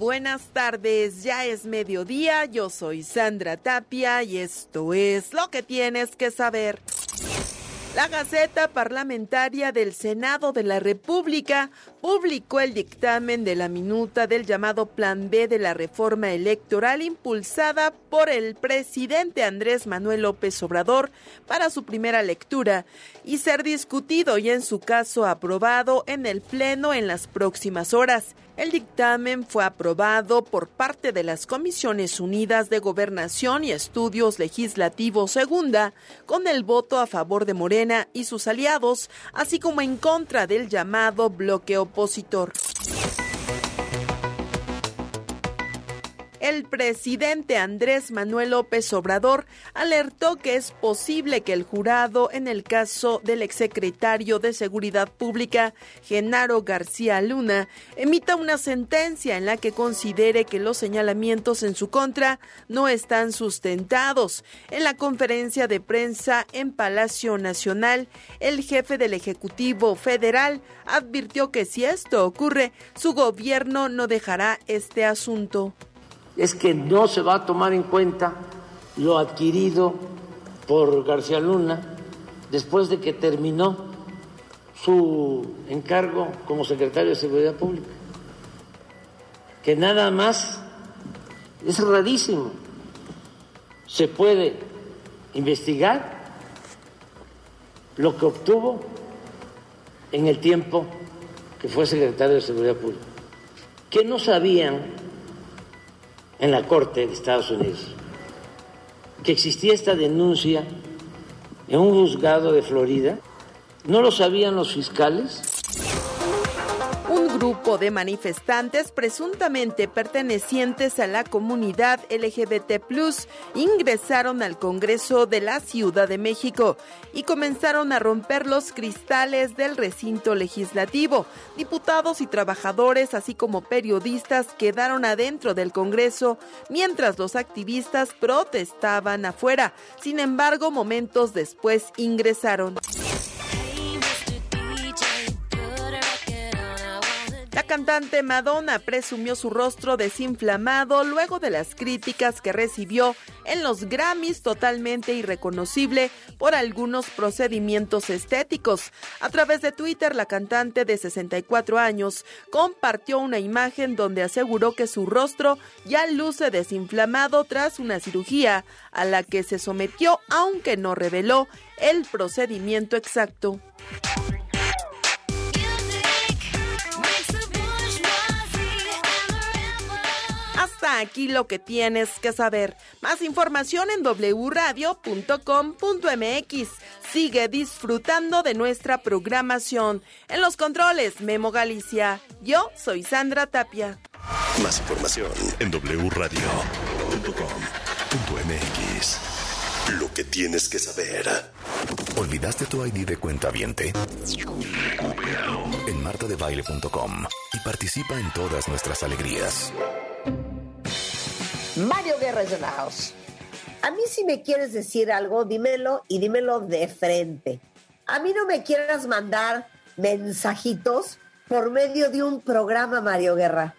Buenas tardes, ya es mediodía, yo soy Sandra Tapia y esto es lo que tienes que saber. La Gaceta Parlamentaria del Senado de la República publicó el dictamen de la minuta del llamado Plan B de la reforma electoral impulsada por el presidente Andrés Manuel López Obrador para su primera lectura y ser discutido y en su caso aprobado en el Pleno en las próximas horas. El dictamen fue aprobado por parte de las Comisiones Unidas de Gobernación y Estudios Legislativos Segunda, con el voto a favor de Morena y sus aliados, así como en contra del llamado bloque opositor. El presidente Andrés Manuel López Obrador alertó que es posible que el jurado en el caso del exsecretario de Seguridad Pública, Genaro García Luna, emita una sentencia en la que considere que los señalamientos en su contra no están sustentados. En la conferencia de prensa en Palacio Nacional, el jefe del Ejecutivo Federal advirtió que si esto ocurre, su gobierno no dejará este asunto es que no se va a tomar en cuenta lo adquirido por García Luna después de que terminó su encargo como secretario de Seguridad Pública. Que nada más es rarísimo. Se puede investigar lo que obtuvo en el tiempo que fue secretario de Seguridad Pública. Que no sabían en la Corte de Estados Unidos que existía esta denuncia en un juzgado de Florida. ¿No lo sabían los fiscales? Grupo de manifestantes presuntamente pertenecientes a la comunidad LGBT ingresaron al Congreso de la Ciudad de México y comenzaron a romper los cristales del recinto legislativo. Diputados y trabajadores, así como periodistas, quedaron adentro del Congreso mientras los activistas protestaban afuera. Sin embargo, momentos después ingresaron. La cantante Madonna presumió su rostro desinflamado luego de las críticas que recibió en los Grammys totalmente irreconocible por algunos procedimientos estéticos. A través de Twitter, la cantante de 64 años compartió una imagen donde aseguró que su rostro ya luce desinflamado tras una cirugía a la que se sometió, aunque no reveló el procedimiento exacto. Aquí lo que tienes que saber. Más información en wradio.com.mx. Sigue disfrutando de nuestra programación. En los controles, Memo Galicia. Yo soy Sandra Tapia. Más información en wradio.com.mx. Lo que tienes que saber. ¿Olvidaste tu ID de cuenta viente? En martadebaile.com y participa en todas nuestras alegrías. Mario Guerra es house. A mí si me quieres decir algo, dímelo y dímelo de frente. A mí no me quieras mandar mensajitos por medio de un programa, Mario Guerra.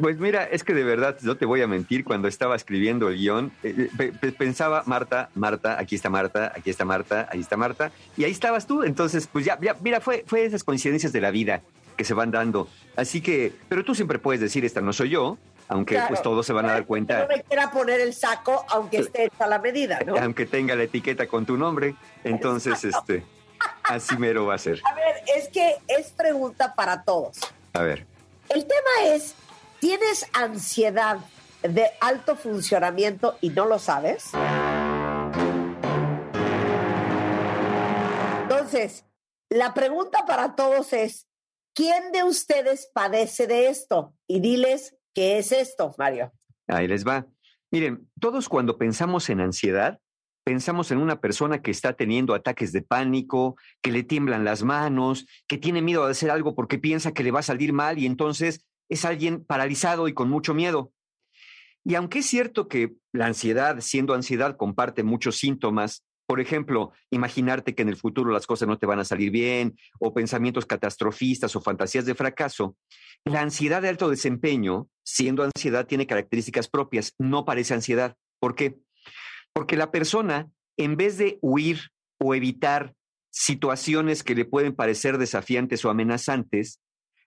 Pues mira, es que de verdad, no te voy a mentir, cuando estaba escribiendo el guion, eh, eh, pensaba, Marta, Marta, aquí está Marta, aquí está Marta, ahí está Marta, y ahí estabas tú. Entonces, pues ya, ya mira, fue, fue esas coincidencias de la vida que se van dando. Así que, pero tú siempre puedes decir, esta no soy yo, aunque pues todos se van a dar cuenta. No me quiera poner el saco, aunque esté hecha la medida, ¿no? Aunque tenga la etiqueta con tu nombre, entonces, este, así mero va a ser. A ver, es que es pregunta para todos. A ver. El tema es, ¿tienes ansiedad de alto funcionamiento y no lo sabes? Entonces, la pregunta para todos es, ¿quién de ustedes padece de esto? Y diles ¿Qué es esto, Mario? Ahí les va. Miren, todos cuando pensamos en ansiedad, pensamos en una persona que está teniendo ataques de pánico, que le tiemblan las manos, que tiene miedo de hacer algo porque piensa que le va a salir mal y entonces es alguien paralizado y con mucho miedo. Y aunque es cierto que la ansiedad, siendo ansiedad, comparte muchos síntomas Por ejemplo, imaginarte que en el futuro las cosas no te van a salir bien, o pensamientos catastrofistas o fantasías de fracaso. La ansiedad de alto desempeño, siendo ansiedad, tiene características propias, no parece ansiedad. ¿Por qué? Porque la persona, en vez de huir o evitar situaciones que le pueden parecer desafiantes o amenazantes,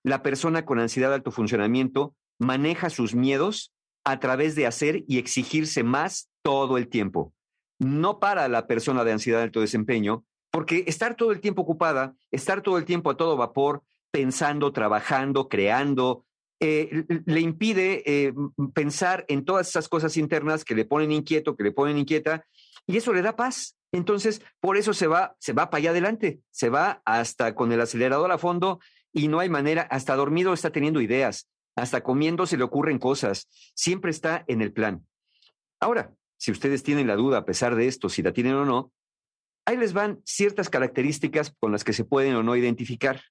la persona con ansiedad de alto funcionamiento maneja sus miedos a través de hacer y exigirse más todo el tiempo. No para la persona de ansiedad de alto desempeño, porque estar todo el tiempo ocupada, estar todo el tiempo a todo vapor, pensando, trabajando, creando, eh, le impide eh, pensar en todas esas cosas internas que le ponen inquieto, que le ponen inquieta, y eso le da paz. Entonces, por eso se va, se va para allá adelante, se va hasta con el acelerador a fondo y no hay manera, hasta dormido está teniendo ideas, hasta comiendo se le ocurren cosas, siempre está en el plan. Ahora, si ustedes tienen la duda a pesar de esto, si la tienen o no, ahí les van ciertas características con las que se pueden o no identificar.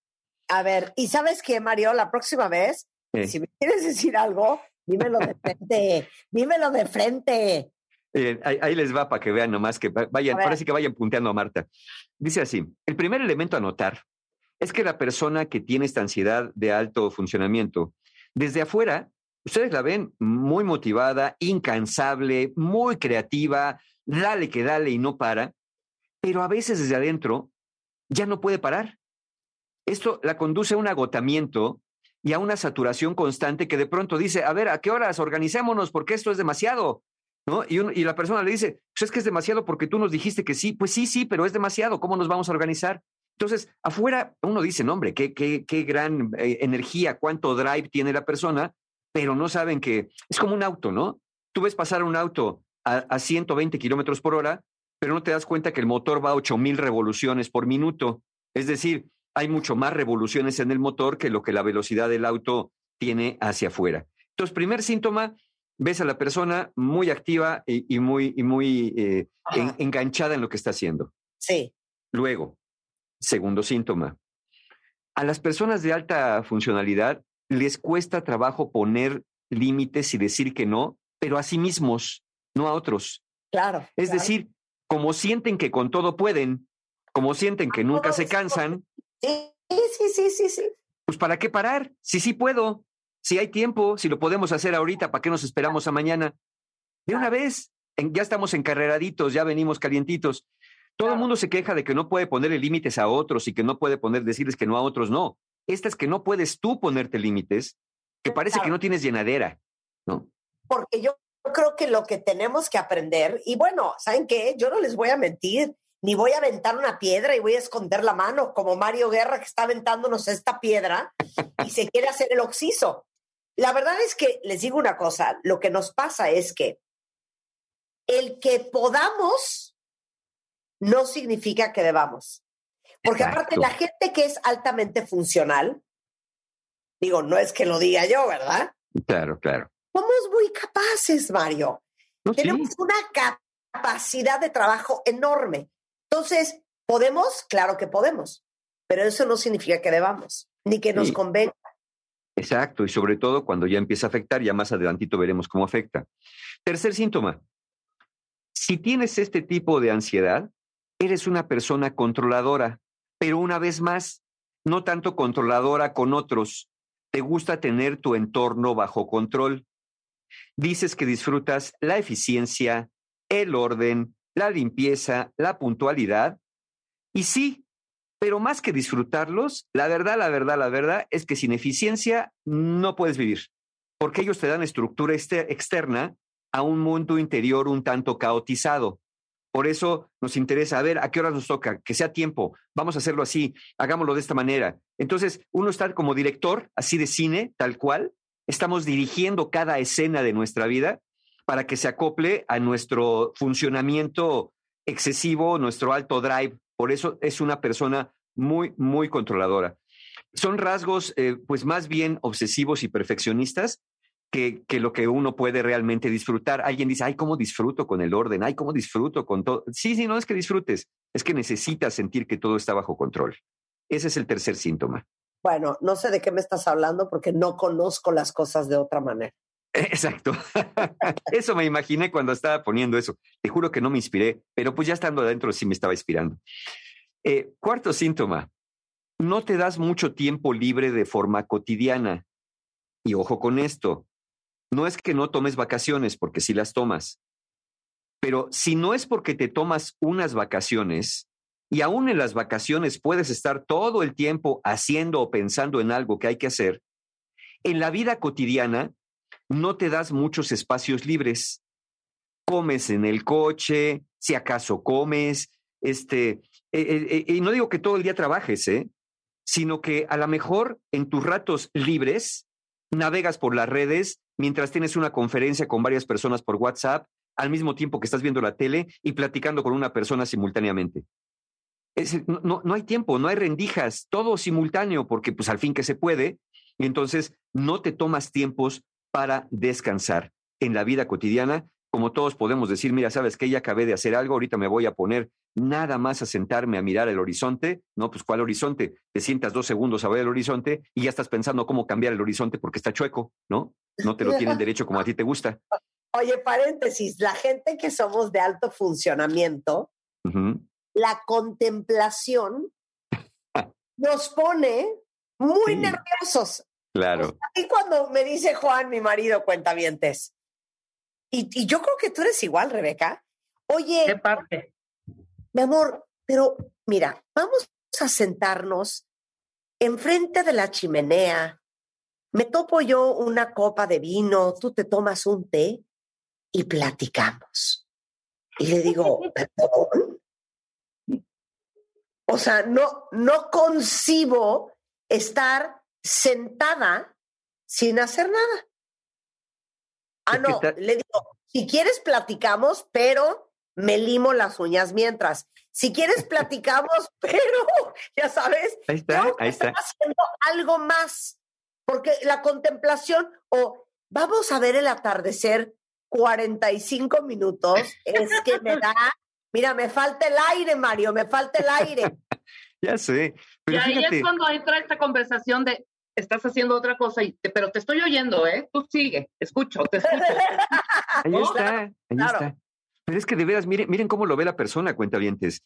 A ver, ¿y sabes qué, Mario? La próxima vez, si me quieres decir algo, dímelo de frente, dímelo de frente. Eh, ahí, les va para que vean nomás que vayan, parece que vayan punteando a Marta. Dice así, el primer elemento a notar es que la persona que tiene esta ansiedad de alto funcionamiento, desde afuera, ustedes la ven muy motivada, incansable, muy creativa, dale que dale y no para, pero a veces desde adentro ya no puede parar. Esto la conduce a un agotamiento y a una saturación constante que de pronto dice, a ver, ¿a qué horas? Organicémonos porque esto es demasiado. ¿No? Y, la persona le dice, pues es que es demasiado porque tú nos dijiste que sí. Pues sí, sí, pero es demasiado. ¿Cómo nos vamos a organizar? Entonces, afuera uno dice, no, hombre, qué, qué, qué gran eh, energía, cuánto drive tiene la persona, pero no saben que es como un auto, ¿no? Tú ves pasar un auto a, a 120 kilómetros por hora, pero no te das cuenta que el motor va a 8000 revoluciones por minuto. Es decir, hay mucho más revoluciones en el motor que lo que la velocidad del auto tiene hacia afuera. Entonces, primer síntoma, ves a la persona muy activa y, muy, y muy eh, enganchada en lo que está haciendo. Sí. Luego, segundo síntoma, a las personas de alta funcionalidad les cuesta trabajo poner límites y decir que no, pero a sí mismos, no a otros. Claro. Es decir, como sienten que con todo pueden, como sienten que nunca se cansan, Sí, sí, sí, sí, sí. Pues ¿para qué parar? Si sí puedo, si hay tiempo, si lo podemos hacer ahorita, ¿para qué nos esperamos a mañana? De una vez, ya estamos encarreraditos, ya venimos calientitos. Todo el mundo se queja de que no puede ponerle límites a otros y que no puede poner, decirles que no a otros, no. Esta es que no puedes tú ponerte límites, que parece que no tienes llenadera, ¿no? Porque yo creo que lo que tenemos que aprender, y bueno, ¿saben qué? Yo no les voy a mentir, ni voy a aventar una piedra y voy a esconder la mano, como Mario Guerra que está aventándonos esta piedra y se quiere hacer el oxiso. La verdad es que les digo una cosa, lo que nos pasa es que el que podamos no significa que debamos. Porque aparte la gente que es altamente funcional, digo, no es que lo diga yo, ¿verdad? Claro, claro. Somos muy capaces, Mario. Tenemos una capacidad de trabajo enorme. Entonces, ¿podemos? Claro que podemos, pero eso no significa que debamos, ni que nos convenga. Exacto, y sobre todo cuando ya empieza a afectar, ya más adelantito veremos cómo afecta. Tercer síntoma, si tienes este tipo de ansiedad, eres una persona controladora, pero una vez más, no tanto controladora con otros, te gusta tener tu entorno bajo control. Dices que disfrutas la eficiencia, el orden, la limpieza, la puntualidad. Y sí, pero más que disfrutarlos, la verdad, la verdad, la verdad es que sin eficiencia no puedes vivir, porque ellos te dan estructura externa a un mundo interior un tanto caotizado. Por eso nos interesa, a ver, ¿a qué hora nos toca? Que sea tiempo, vamos a hacerlo así, hagámoslo de esta manera. Entonces, uno está como director, así de cine, tal cual, estamos dirigiendo cada escena de nuestra vida para que se acople a nuestro funcionamiento excesivo, nuestro alto drive. Por eso es una persona muy, muy controladora. Son rasgos, eh, pues más bien obsesivos y perfeccionistas que, que, lo que uno puede realmente disfrutar. Alguien dice, ay, ¿cómo disfruto con el orden? Ay, ¿cómo disfruto con todo? Sí, sí, no es que disfrutes, es que necesitas sentir que todo está bajo control. Ese es el tercer síntoma. Bueno, no sé de qué me estás hablando porque no conozco las cosas de otra manera. Exacto. Eso me imaginé cuando estaba poniendo eso. Te juro que no me inspiré, pero pues ya estando adentro sí me estaba inspirando. Eh, cuarto síntoma, no te das mucho tiempo libre de forma cotidiana. Y ojo con esto, no es que no tomes vacaciones, porque sí las tomas, pero si no es porque te tomas unas vacaciones y aún en las vacaciones puedes estar todo el tiempo haciendo o pensando en algo que hay que hacer, en la vida cotidiana no te das muchos espacios libres. Comes en el coche, si acaso comes, este, eh, eh, eh, y no digo que todo el día trabajes, ¿eh? sino que a lo mejor en tus ratos libres navegas por las redes mientras tienes una conferencia con varias personas por WhatsApp, al mismo tiempo que estás viendo la tele y platicando con una persona simultáneamente. no, no, hay tiempo, no hay rendijas, todo simultáneo, porque pues al fin que se puede, entonces no te tomas tiempos para descansar en la vida cotidiana, como todos podemos decir, mira, sabes que ya acabé de hacer algo, ahorita me voy a poner nada más a sentarme a mirar el horizonte, ¿no? Pues ¿cuál horizonte? Te sientas dos segundos a ver el horizonte y ya estás pensando cómo cambiar el horizonte porque está chueco, ¿no? No te lo tienen derecho como a ti te gusta. Oye, paréntesis, la gente que somos de alto funcionamiento, la contemplación nos pone muy nerviosos. Claro. y cuando me dice Juan, mi marido, cuenta vientes, y, y yo creo que tú eres igual, Rebeca. Oye, ¿qué parte? Mi amor, pero mira, vamos a sentarnos enfrente de la chimenea. Me topo yo una copa de vino, tú te tomas un té y platicamos. Y le digo, ¿perdón? O sea, no, no concibo estar sentada sin hacer nada. Ah, no, le digo, si quieres platicamos, pero me limo las uñas mientras. Si quieres platicamos, pero ya sabes, ahí está, ahí está. haciendo algo más, porque la contemplación o vamos a ver el atardecer 45 minutos es que me da, mira, me falta el aire, Mario, me falta el aire. ya sé. Pero y ahí es cuando entra esta conversación de estás haciendo otra cosa, y pero te estoy oyendo, ¿eh? Tú sigue, escucho, te escucho. ahí está, ahí está. Pero es que de veras, miren, miren cómo lo ve la persona, cuentavientes.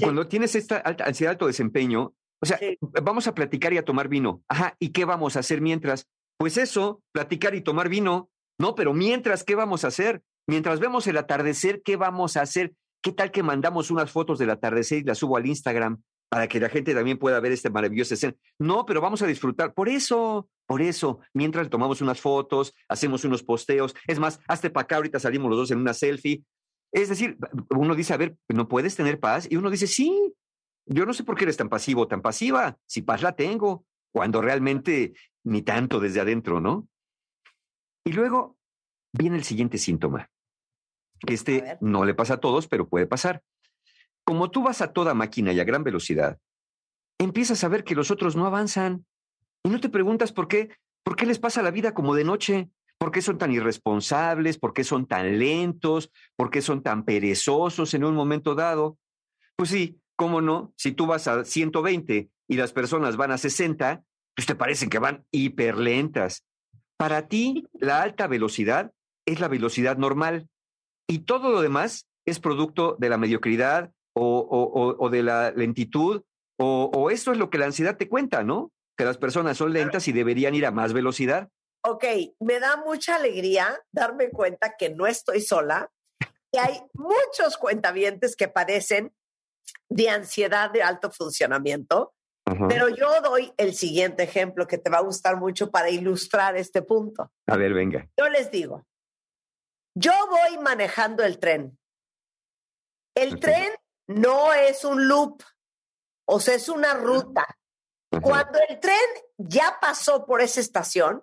Cuando tienes esta alta, ansiedad, alto desempeño, o sea, vamos a platicar y a tomar vino. Ajá, ¿y qué vamos a hacer mientras? Pues eso, platicar y tomar vino. No, pero mientras, ¿qué vamos a hacer? Mientras vemos el atardecer, ¿qué vamos a hacer? ¿Qué tal que mandamos unas fotos del atardecer y las subo al Instagram para que la gente también pueda ver este maravilloso escena? No, pero vamos a disfrutar. Por eso, por eso, mientras tomamos unas fotos, hacemos unos posteos. Es más, hazte para acá, ahorita salimos los dos en una selfie. Es decir, uno dice, a ver, ¿no puedes tener paz? Y uno dice, sí, yo no sé por qué eres tan pasivo o tan pasiva, si paz la tengo, cuando realmente ni tanto desde adentro, ¿no? Y luego viene el siguiente síntoma. Este no le pasa a todos, pero puede pasar. Como tú vas a toda máquina y a gran velocidad, empiezas a ver que los otros no avanzan y no te preguntas por qué, por qué les pasa la vida como de noche, por qué son tan irresponsables, por qué son tan lentos, por qué son tan perezosos en un momento dado. Pues sí, cómo no, si tú vas a 120 y las personas van a 60, pues te parecen que van hiperlentas. Para ti, la alta velocidad es la velocidad normal y todo lo demás es producto de la mediocridad o, de la lentitud o, o esto es lo que la ansiedad te cuenta, ¿no? Que las personas son lentas y deberían ir a más velocidad. Ok, me da mucha alegría darme cuenta que no estoy sola, y hay muchos cuentavientes que padecen de ansiedad de alto funcionamiento, pero yo doy el siguiente ejemplo que te va a gustar mucho para ilustrar este punto. A ver, venga. Yo les digo, yo voy manejando el tren. El tren no es un loop, o sea, es una ruta. Cuando el tren ya pasó por esa estación,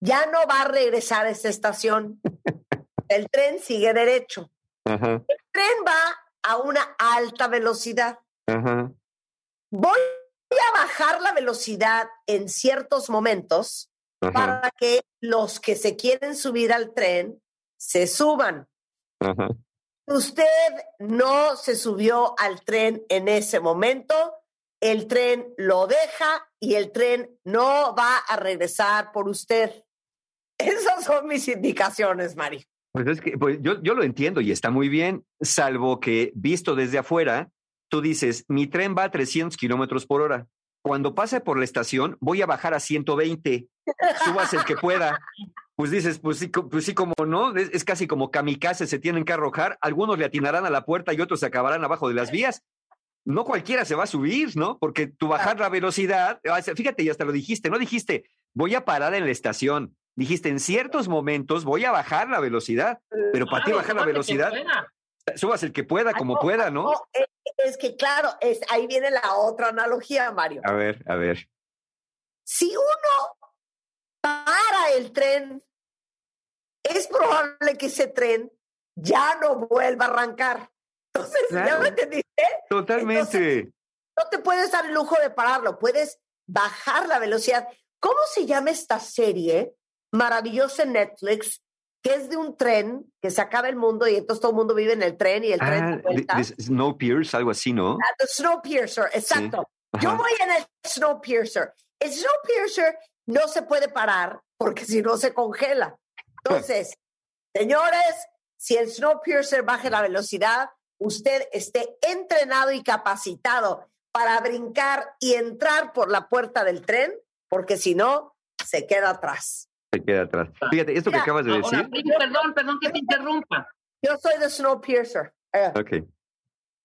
ya no va a regresar a esa estación. El tren sigue derecho. El tren va a una alta velocidad. Voy a bajar la velocidad en ciertos momentos para que los que se quieren subir al tren se suban. Usted no se subió al tren en ese momento, el tren lo deja y el tren no va a regresar por usted. Esas son mis indicaciones, Mari. Pues es que pues yo, yo lo entiendo y está muy bien, salvo que visto desde afuera, tú dices, mi tren va a 300 kilómetros por hora. Cuando pase por la estación, voy a bajar a 120. Subas el que pueda. Pues dices, pues sí, pues sí como no, es, es, casi como kamikaze, se tienen que arrojar. Algunos le atinarán a la puerta y otros se acabarán abajo de las vías. No cualquiera se va a subir, ¿no? Porque tú bajar la velocidad, fíjate, y hasta lo dijiste, no dijiste, voy a parar en la estación. Dijiste, en ciertos momentos voy a bajar la velocidad, pero para ti bajar la velocidad, subas el que pueda, como pueda, ¿no? Es que claro, es, ahí viene la otra analogía, Mario. A ver, a ver. Si uno para el tren, es probable que ese tren ya no vuelva a arrancar. Entonces, ¿ya me entendiste? Totalmente. no te puedes dar el lujo de pararlo, puedes bajar la velocidad. ¿Cómo se llama esta serie maravillosa en Netflix que es de un tren que se acaba el mundo y entonces todo el mundo vive en el tren y el tren ah, Snowpiercer, algo así, ¿no? Ah, the Snowpiercer, exacto. Yo voy en el Snowpiercer. El Snowpiercer no se puede parar porque si no se congela. Entonces, señores, si el Snowpiercer baje la velocidad, usted esté entrenado y capacitado para brincar y entrar por la puerta del tren, porque si no, se queda atrás se queda atrás. Fíjate, esto que acabas de decir. perdón, perdón que te interrumpa. Yo soy de Snowpiercer. Eh. Ok.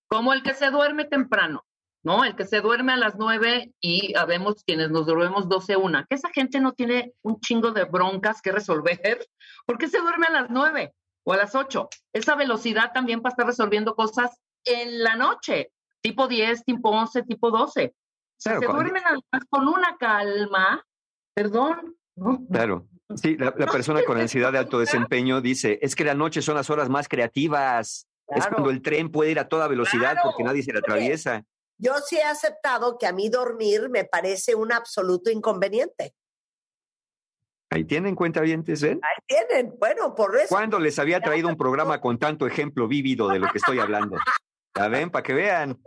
Como el que se duerme temprano, ¿no? El que se duerme a las nueve y habemos quienes nos dormimos doce una. Que esa gente no tiene un chingo de broncas que resolver. ¿Por qué se duerme a las nueve o a las ocho? Esa velocidad también para estar resolviendo cosas en la noche, tipo 10, tipo 11, tipo 12. O sea, se duermen con una calma, perdón, Claro. Sí, la, persona con ansiedad de alto desempeño dice, es que la noche son las horas más creativas. Es cuando el tren puede ir a toda velocidad porque nadie se le atraviesa. Yo sí he aceptado que a mí dormir me parece un absoluto inconveniente. Ahí tienen cuenta bien, ¿ven? Ahí tienen, bueno, por eso. ¿Cuándo les había traído un programa con tanto ejemplo vívido de lo que estoy hablando? ¿La ven? Para que vean.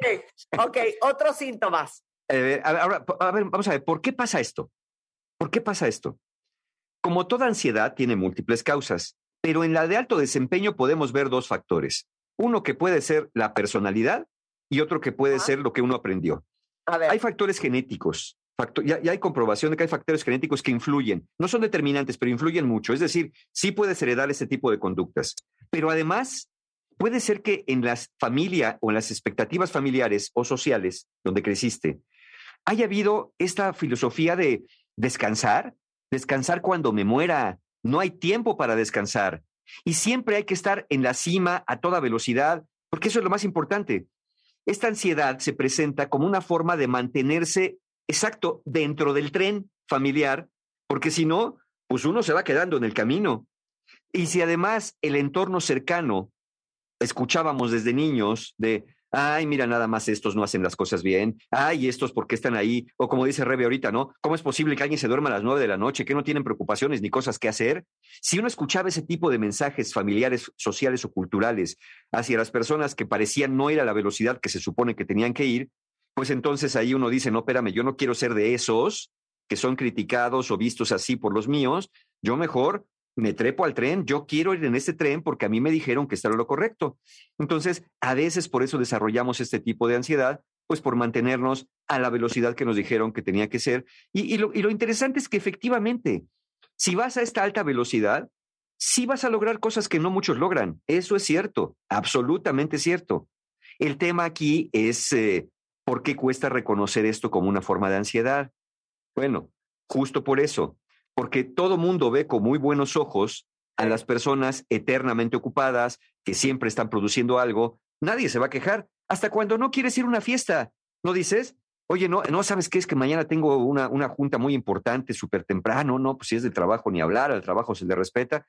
Ok, otros síntomas. Eh, ahora, a ver, vamos a ver, ¿por qué pasa esto? ¿Por qué pasa esto? Como toda ansiedad tiene múltiples causas, pero en la de alto desempeño podemos ver dos factores. Uno que puede ser la personalidad y otro que puede ser lo que uno aprendió. Hay factores genéticos, ya, hay comprobación de que hay factores genéticos que influyen. No son determinantes, pero influyen mucho. Es decir, sí puedes heredar ese tipo de conductas. Pero además, puede ser que en la familia o en las expectativas familiares o sociales donde creciste, haya habido esta filosofía de descansar, descansar cuando me muera. No hay tiempo para descansar. Y siempre hay que estar en la cima a toda velocidad, porque eso es lo más importante. Esta ansiedad se presenta como una forma de mantenerse exacto dentro del tren familiar, porque si no, pues uno se va quedando en el camino. Y si además el entorno cercano, escuchábamos desde niños de, ay, mira, nada más estos no hacen las cosas bien, ay, estos por qué están ahí, o como dice Rebe ahorita, ¿no? ¿Cómo es posible que alguien se duerma a las nueve de la noche, que no tienen preocupaciones ni cosas que hacer? Si uno escuchaba ese tipo de mensajes familiares, sociales o culturales hacia las personas que parecían no ir a la velocidad que se supone que tenían que ir, pues entonces ahí uno dice, no, espérame, yo no quiero ser de esos que son criticados o vistos así por los míos, yo mejor me trepo al tren, yo quiero ir en este tren porque a mí me dijeron que está lo correcto. Entonces, a veces por eso desarrollamos este tipo de ansiedad, pues por mantenernos a la velocidad que nos dijeron que tenía que ser. Y, lo, y lo interesante es que efectivamente, si vas a esta alta velocidad, sí vas a lograr cosas que no muchos logran. Eso es cierto, absolutamente cierto. El tema aquí es eh, por qué cuesta reconocer esto como una forma de ansiedad. Bueno, justo por eso, porque todo mundo ve con muy buenos ojos a las personas eternamente ocupadas, que siempre están produciendo algo. Nadie se va a quejar, hasta cuando no quieres ir a una fiesta. ¿No dices? Oye, no, no sabes qué es que mañana tengo una, una junta muy importante, súper temprano, no, pues si es de trabajo ni hablar, al trabajo se le respeta.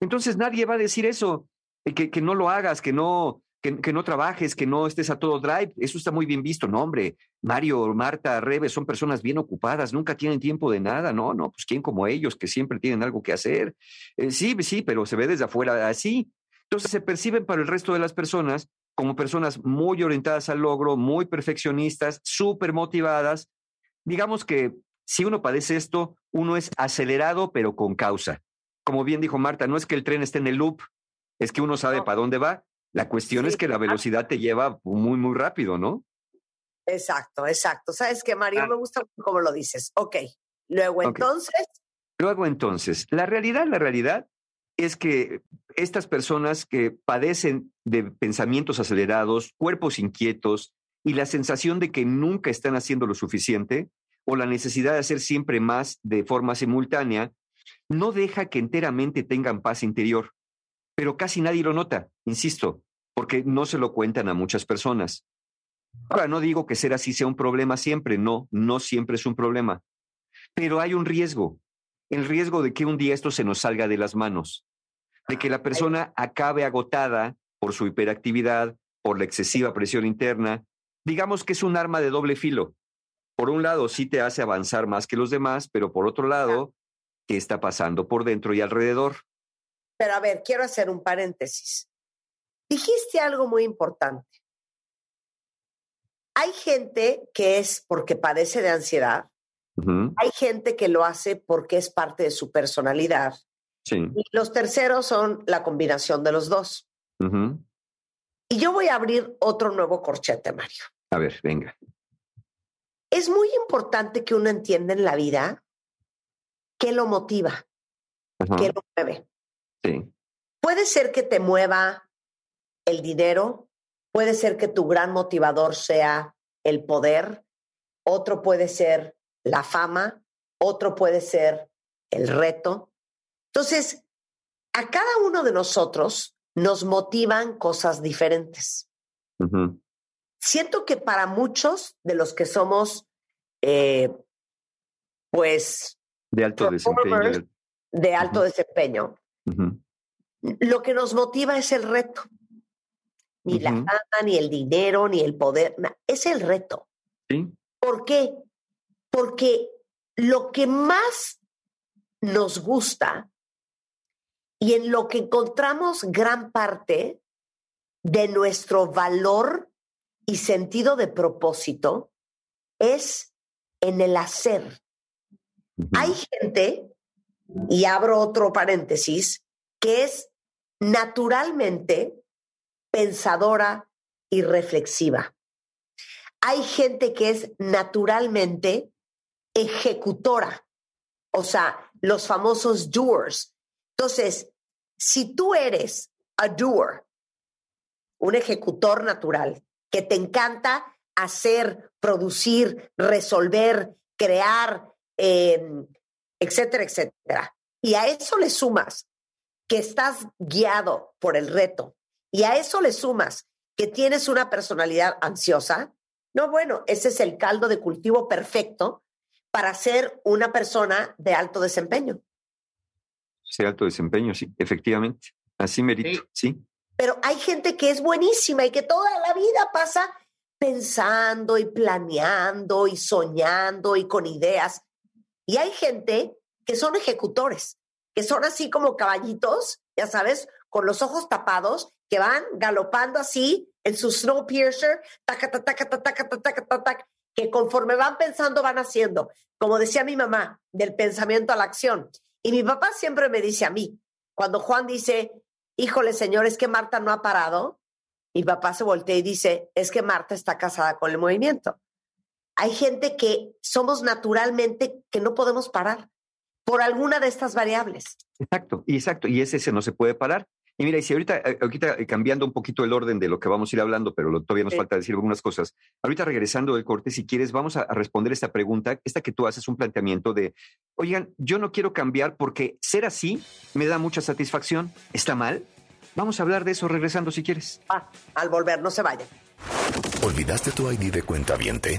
Entonces nadie va a decir eso, que, que no lo hagas, que no, que, no trabajes, que no estés a todo drive, eso está muy bien visto, no, hombre. Mario, Marta, Rebe son personas bien ocupadas, nunca tienen tiempo de nada, no, no, pues quién como ellos, que siempre tienen algo que hacer. Eh, sí, sí, pero se ve desde afuera así. Entonces se perciben para el resto de las personas como personas muy orientadas al logro, muy perfeccionistas, súper motivadas. Digamos que si uno padece esto, uno es acelerado, pero con causa. como bien dijo Marta, no es que el tren esté en el loop, es que uno sabe para dónde va. La cuestión es que la velocidad te lleva muy, muy rápido, ¿no? Exacto, exacto. ¿Sabes qué, Mario? Ah. Me gusta cómo lo dices. Ok. Luego, entonces. Luego, entonces, la realidad, la realidad es que estas personas que padecen de pensamientos acelerados, cuerpos inquietos y la sensación de que nunca están haciendo lo suficiente o la necesidad de hacer siempre más de forma simultánea, no deja que enteramente tengan paz interior. Pero casi nadie lo nota, insisto, porque no se lo cuentan a muchas personas. Ahora, no digo que ser así sea un problema siempre, no, no siempre es un problema. Pero hay un riesgo, el riesgo de que un día esto se nos salga de las manos, de que la persona acabe agotada por su hiperactividad, por la excesiva presión interna. Digamos que es un arma de doble filo. Por un lado, sí te hace avanzar más que los demás, pero por otro lado, ¿qué está pasando por dentro y alrededor? Pero a ver, quiero hacer un paréntesis. Dijiste algo muy importante. Hay gente que es porque padece de ansiedad, hay gente que lo hace porque es parte de su personalidad. Y los terceros son la combinación de los dos. Y yo voy a abrir otro nuevo corchete, Mario. A ver, venga. Es muy importante que uno entienda en la vida qué lo motiva, qué lo mueve. Sí. Puede ser que te mueva el dinero, puede ser que tu gran motivador sea el poder, otro puede ser la fama, otro puede ser el reto. Entonces, a cada uno de nosotros nos motivan cosas diferentes. Siento que para muchos de los que somos, eh, pues, de alto desempeño, de alto desempeño lo que nos motiva es el reto. Ni la fama, ni el dinero, ni el poder, es el reto. ¿Por qué? Porque lo que más nos gusta y en lo que encontramos gran parte de nuestro valor y sentido de propósito es en el hacer. Hay gente, y abro otro paréntesis, que es naturalmente pensadora y reflexiva. Hay gente que es naturalmente ejecutora, o sea, los famosos doers. Entonces, si tú eres a doer, un ejecutor natural, que te encanta hacer, producir, resolver, crear, em, etcétera, etcétera, y a eso le sumas que estás guiado por el reto y a eso le sumas que tienes una personalidad ansiosa, no, bueno, ese es el caldo de cultivo perfecto para ser una persona de alto desempeño. Sí, alto desempeño, sí, efectivamente. Así merito, sí. Pero hay gente que es buenísima y que toda la vida pasa pensando y planeando y soñando y con ideas. Y hay gente que son ejecutores que son así como caballitos, ya sabes, con los ojos tapados, que van galopando así en su Snowpiercer, taca, taca, taca, taca, taca, que conforme van pensando van haciendo, como decía mi mamá, del pensamiento a la acción. Y mi papá siempre me dice a mí, cuando Juan dice, híjole señor, es que Marta no ha parado, mi papá se voltea y dice, es que Marta está casada con el movimiento. Hay gente que somos naturalmente que no podemos parar por alguna de estas variables. Exacto, y exacto, y ese, ese no se puede parar. Y mira, y si ahorita, eh, ahorita eh, cambiando un poquito el orden de lo que vamos a ir hablando, pero todavía nos falta decir algunas cosas. Ahorita regresando del corte, si quieres, vamos a, responder esta pregunta, esta que tú haces un planteamiento de, oigan, yo no quiero cambiar porque ser así me da mucha satisfacción. ¿Está mal? Vamos a hablar de eso regresando si quieres. Ah, al volver, no se vayan. ¿Olvidaste tu ID de cuenta viente?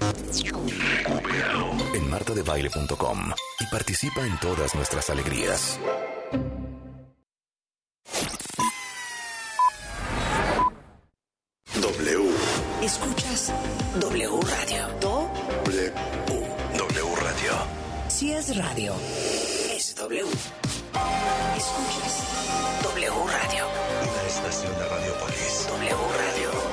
En martadebaile.com y participa en todas nuestras alegrías. W. Escuchas W Radio. Do. W. W Radio. Si es radio, es W. Escuchas W Radio. Una estación de Radiopolis. W Radio.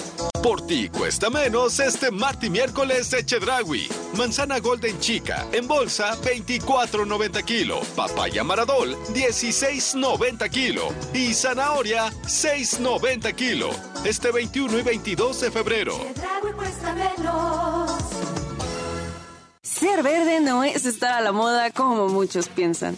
Por ti cuesta menos este martes y miércoles de Chedragui. Manzana Golden Chica en bolsa 24.90 kilo. Papaya Maradol 16.90 kilo. Y zanahoria 6.90 kilo. Este 21 y 22 de febrero. Chedragui cuesta menos. Ser verde no es estar a la moda como muchos piensan.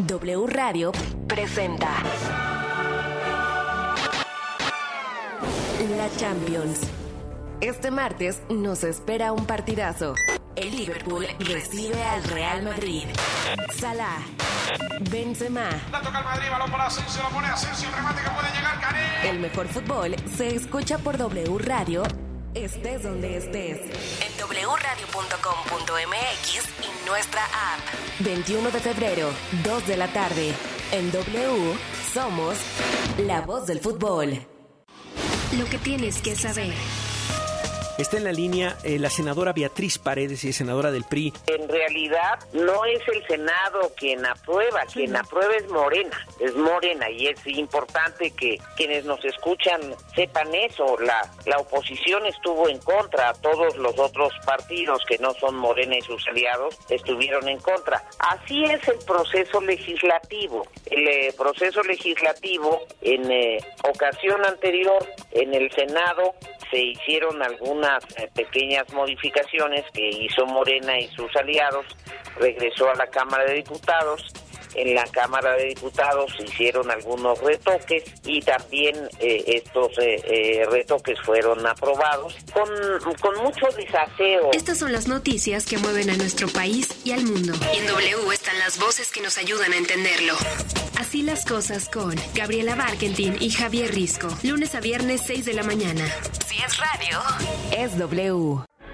W Radio presenta La Champions. Este martes nos espera un partidazo. El Liverpool recibe al Real Madrid. Salah, Benzema. La toca el Madrid, balón para Asensio, la pone Asensio, remate que puede llegar, Cané. El mejor fútbol se escucha por W Radio, estés donde estés. En wradio.com.mx y nuestra app. 21 de febrero, 2 de la tarde. En W somos la voz del fútbol. Lo que tienes que saber. Está en la línea eh, la senadora Beatriz Paredes, y senadora del PRI. En realidad no es el Senado quien aprueba, quien aprueba es Morena, es Morena y es importante que quienes nos escuchan sepan eso. La, la oposición estuvo en contra, todos los otros partidos que no son Morena y sus aliados estuvieron en contra. Así es el proceso legislativo. El eh, proceso legislativo en eh, ocasión anterior en el Senado se hicieron algunas eh, pequeñas modificaciones que hizo Morena y sus aliados, regresó a la Cámara de Diputados, en la Cámara de Diputados se hicieron algunos retoques y también eh, estos eh, eh, retoques fueron aprobados con, con mucho desaseo. Estas son las noticias que mueven a nuestro país y al mundo. En W están las voces que nos ayudan a entenderlo. Así las cosas con Gabriela Barkentin y Javier Risco. Lunes a viernes 6 de la mañana. Si es radio, es W.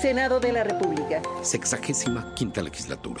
Senado de la República. Sexagésima quinta legislatura.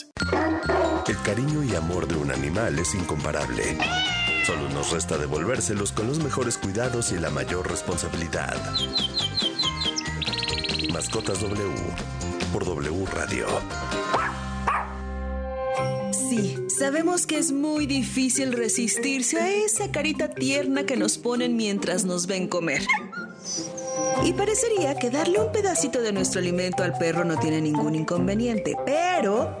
El cariño y amor de un animal es incomparable. Solo nos resta devolvérselos con los mejores cuidados y la mayor responsabilidad. Mascotas W por W Radio. Sí, sabemos que es muy difícil resistirse a esa carita tierna que nos ponen mientras nos ven comer. Y parecería que darle un pedacito de nuestro alimento al perro no tiene ningún inconveniente, pero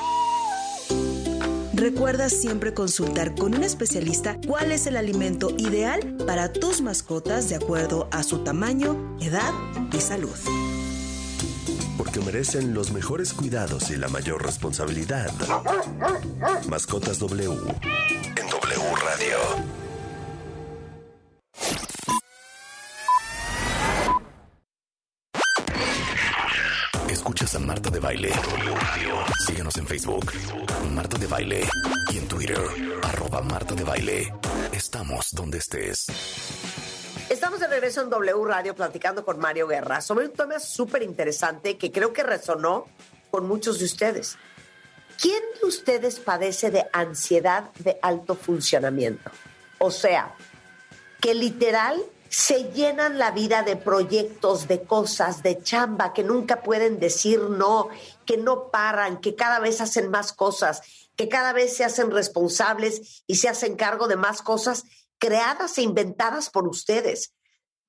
Recuerda siempre consultar con un especialista cuál es el alimento ideal para tus mascotas de acuerdo a su tamaño, edad y salud. Porque merecen los mejores cuidados y la mayor responsabilidad. Mascotas W en W Radio. Baile. Síguenos en Facebook, Marta de Baile. Y en Twitter, arroba Marta de Baile. Estamos donde estés. Estamos de regreso en W Radio platicando con Mario Guerra sobre un tema súper interesante que creo que resonó con muchos de ustedes. ¿Quién de ustedes padece de ansiedad de alto funcionamiento? O sea, que literal se llenan la vida de proyectos, de cosas, de chamba, que nunca pueden decir no, que no paran, que cada vez hacen más cosas, que cada vez se hacen responsables y se hacen cargo de más cosas creadas e inventadas por ustedes.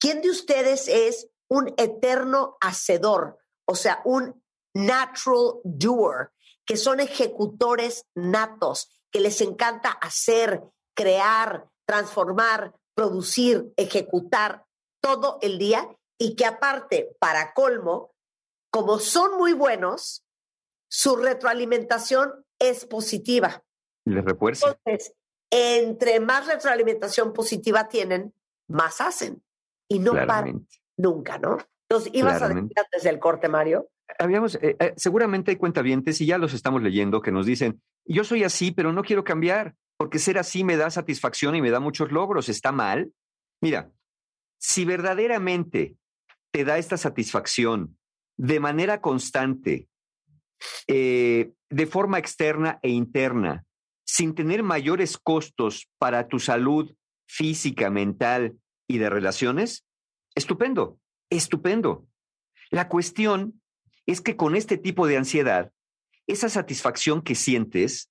¿Quién de ustedes es un eterno hacedor? O sea, un natural doer, que son ejecutores natos, que les encanta hacer, crear, transformar, producir, ejecutar todo el día y que aparte, para colmo, como son muy buenos, su retroalimentación es positiva. Les refuerza. Entonces, entre más retroalimentación positiva tienen, más hacen. Y no paran nunca, ¿no? Entonces, ibas a decir antes del corte, Mario. Habíamos, eh, eh, seguramente hay cuentavientes y ya los estamos leyendo que nos dicen, yo soy así, pero no quiero cambiar porque ser así me da satisfacción y me da muchos logros. ¿Está mal? Mira, si verdaderamente te da esta satisfacción de manera constante, eh, de forma externa e interna, sin tener mayores costos para tu salud física, mental y de relaciones, estupendo, estupendo. La cuestión es que con este tipo de ansiedad, esa satisfacción que sientes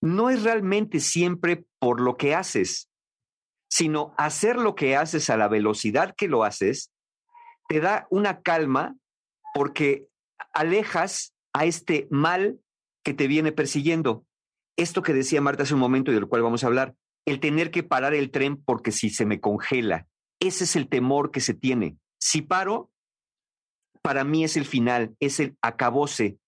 no es realmente siempre por lo que haces, sino hacer lo que haces a la velocidad que lo haces, te da una calma porque alejas a este mal que te viene persiguiendo. Esto que decía Marta hace un momento y del cual vamos a hablar, el tener que parar el tren porque si se me congela, ese es el temor que se tiene. Si paro, para mí es el final, es el acabose.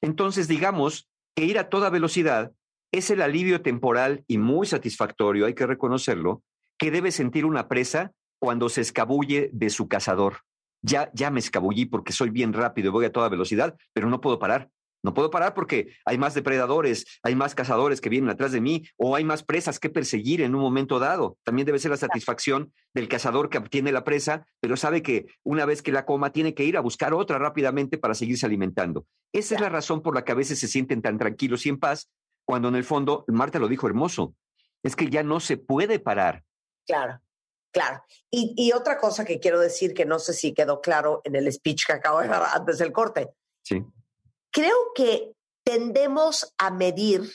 Entonces, digamos que ir a toda velocidad es el alivio temporal y muy satisfactorio, hay que reconocerlo, que debe sentir una presa cuando se escabulle de su cazador. Ya, ya me escabullí porque soy bien rápido y voy a toda velocidad, pero no puedo parar. No puedo parar porque hay más depredadores, hay más cazadores que vienen atrás de mí o hay más presas que perseguir en un momento dado. También debe ser la satisfacción del cazador que obtiene la presa, pero sabe que una vez que la coma tiene que ir a buscar otra rápidamente para seguirse alimentando. Esa es la razón por la que a veces se sienten tan tranquilos y en paz cuando en el fondo, Marta lo dijo hermoso, es que ya no se puede parar. Claro, claro. Y, otra cosa que quiero decir, que no sé si quedó claro en el speech que acabo de dar antes del corte. Sí. Creo que tendemos a medir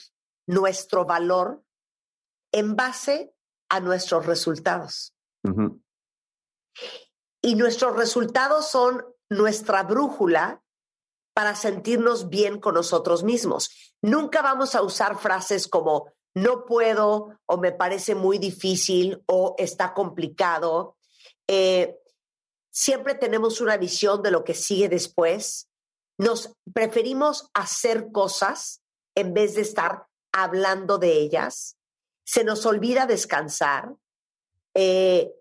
nuestro valor en base a nuestros resultados. Y nuestros resultados son nuestra brújula para sentirnos bien con nosotros mismos. Nunca vamos a usar frases como no puedo o me parece muy difícil o está complicado. Eh, siempre tenemos una visión de lo que sigue después. Nos preferimos hacer cosas en vez de estar hablando de ellas. Se nos olvida descansar. Eh,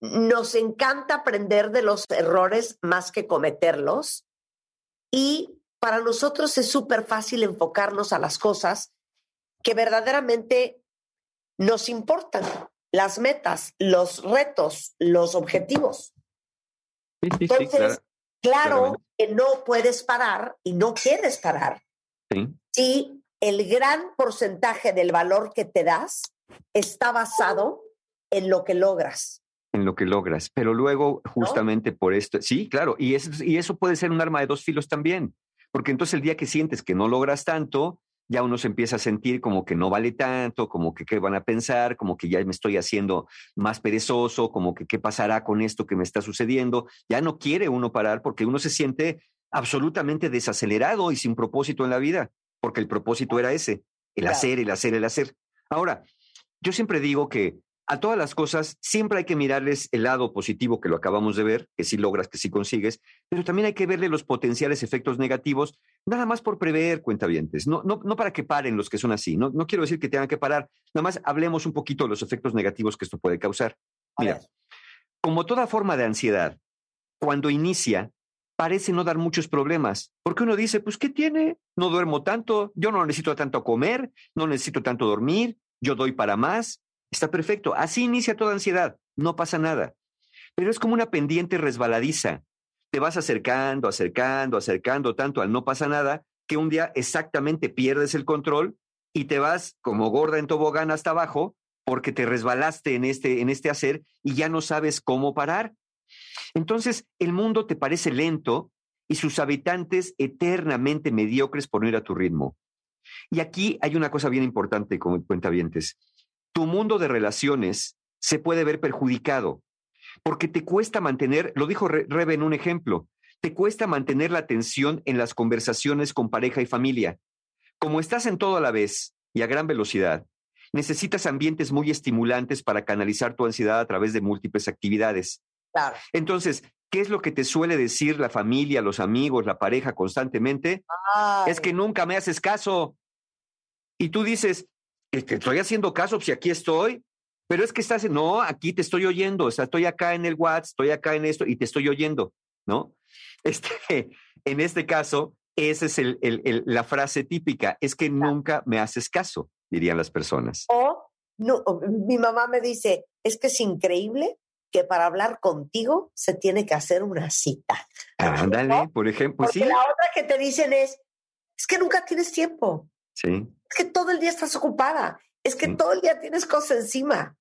nos encanta aprender de los errores más que cometerlos. Y para nosotros es súper fácil enfocarnos a las cosas que verdaderamente nos importan, las metas, los retos, los objetivos. Entonces, claro, que no puedes parar y no quieres parar. Sí. el gran porcentaje del valor que te das está basado en lo que logras. En lo que logras. Pero luego, justamente por esto, sí, claro, y eso, y eso puede ser un arma de dos filos también. Porque entonces el día que sientes que no logras tanto, ya uno se empieza a sentir como que no vale tanto, como que qué van a pensar, como que ya me estoy haciendo más perezoso, como que qué pasará con esto que me está sucediendo. Ya no quiere uno parar porque uno se siente absolutamente desacelerado y sin propósito en la vida, porque el propósito era ese, el hacer, el hacer, el hacer. Ahora, yo siempre digo que a todas las cosas siempre hay que mirarles el lado positivo que lo acabamos de ver, que sí logras, que sí consigues, pero también hay que verle los potenciales efectos negativos, nada más por prever cuentavientes, no, no, no para que paren los que son así, no, no quiero decir que tengan que parar, nada más hablemos un poquito de los efectos negativos que esto puede causar. Mira, como toda forma de ansiedad, cuando inicia, parece no dar muchos problemas, porque uno dice, pues, ¿qué tiene? No duermo tanto, yo no necesito tanto comer, no necesito tanto dormir, yo doy para más, Está perfecto. Así inicia toda ansiedad. No pasa nada. Pero es como una pendiente resbaladiza. Te vas acercando, acercando, acercando tanto al no pasa nada que un día exactamente pierdes el control y te vas como gorda en tobogán hasta abajo porque te resbalaste en este, en este hacer y ya no sabes cómo parar. Entonces, el mundo te parece lento y sus habitantes eternamente mediocres por no ir a tu ritmo. Y aquí hay una cosa bien importante, como cuentavientes tu mundo de relaciones se puede ver perjudicado porque te cuesta mantener, lo dijo Rebe en un ejemplo, te cuesta mantener la atención en las conversaciones con pareja y familia. Como estás en todo a la vez y a gran velocidad, necesitas ambientes muy estimulantes para canalizar tu ansiedad a través de múltiples actividades. Entonces, ¿qué es lo que te suele decir la familia, los amigos, la pareja constantemente? Es que nunca me haces caso. Y tú dices, te estoy haciendo caso, si aquí estoy, pero es que estás, no, aquí te estoy oyendo, o sea, estoy acá en el WhatsApp, estoy acá en esto y te estoy oyendo, ¿no? Este, en este caso, esa es el, el, la frase típica, es que nunca me haces caso, dirían las personas. O, no, mi mamá me dice, es que es increíble que para hablar contigo se tiene que hacer una cita. Ándale, por ejemplo, Porque La otra que te dicen es, es que nunca tienes tiempo. Sí que todo el día estás ocupada, es que todo el día tienes cosas encima.